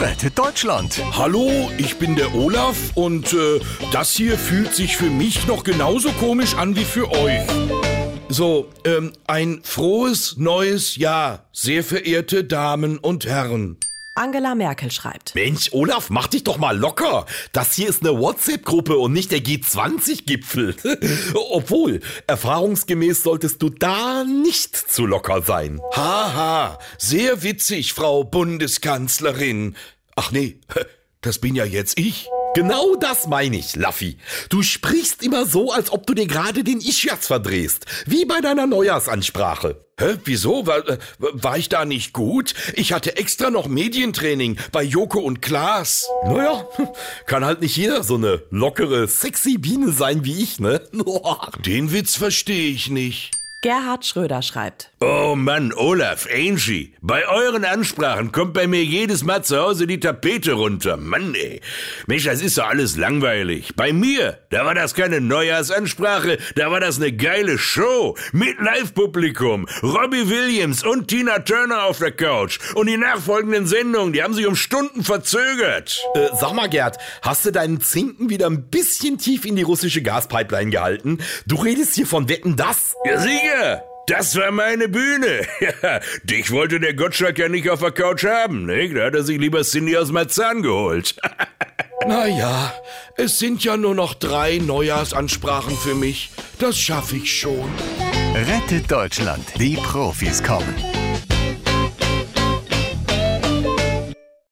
Rettet Deutschland. Hallo, ich bin der Olaf und äh, das hier fühlt sich für mich noch genauso komisch an wie für euch. So, ähm, ein frohes neues Jahr, sehr verehrte Damen und Herren. Angela Merkel schreibt. Mensch, Olaf, mach dich doch mal locker. Das hier ist eine WhatsApp-Gruppe und nicht der G20-Gipfel. Obwohl, erfahrungsgemäß solltest du da nicht zu locker sein. Haha, sehr witzig, Frau Bundeskanzlerin. Ach nee, das bin ja jetzt ich. Genau das meine ich, Laffy. Du sprichst immer so, als ob du dir gerade den Ischatz verdrehst. Wie bei deiner Neujahrsansprache. Hä, wieso? War, äh, war ich da nicht gut? Ich hatte extra noch Medientraining bei Joko und Klaas. Naja, kann halt nicht jeder so eine lockere, sexy Biene sein wie ich, ne? Den Witz verstehe ich nicht. Gerhard Schröder schreibt. Oh Mann, Olaf, Angie, bei euren Ansprachen kommt bei mir jedes Mal zu Hause die Tapete runter. Mann, ey. Mensch, das ist doch alles langweilig. Bei mir, da war das keine Neujahrsansprache, da war das eine geile Show. Mit Live-Publikum, Robbie Williams und Tina Turner auf der Couch. Und die nachfolgenden Sendungen, die haben sich um Stunden verzögert. Äh, sag mal, Gerd, hast du deinen Zinken wieder ein bisschen tief in die russische Gaspipeline gehalten? Du redest hier von Wetten, das? Ja, sicher. Das war meine Bühne. Ja, dich wollte der Gottschalk ja nicht auf der Couch haben, ne? Da hat er sich lieber Cindy aus Marzahn geholt. naja, es sind ja nur noch drei Neujahrsansprachen für mich. Das schaffe ich schon. Rettet Deutschland. Die Profis kommen.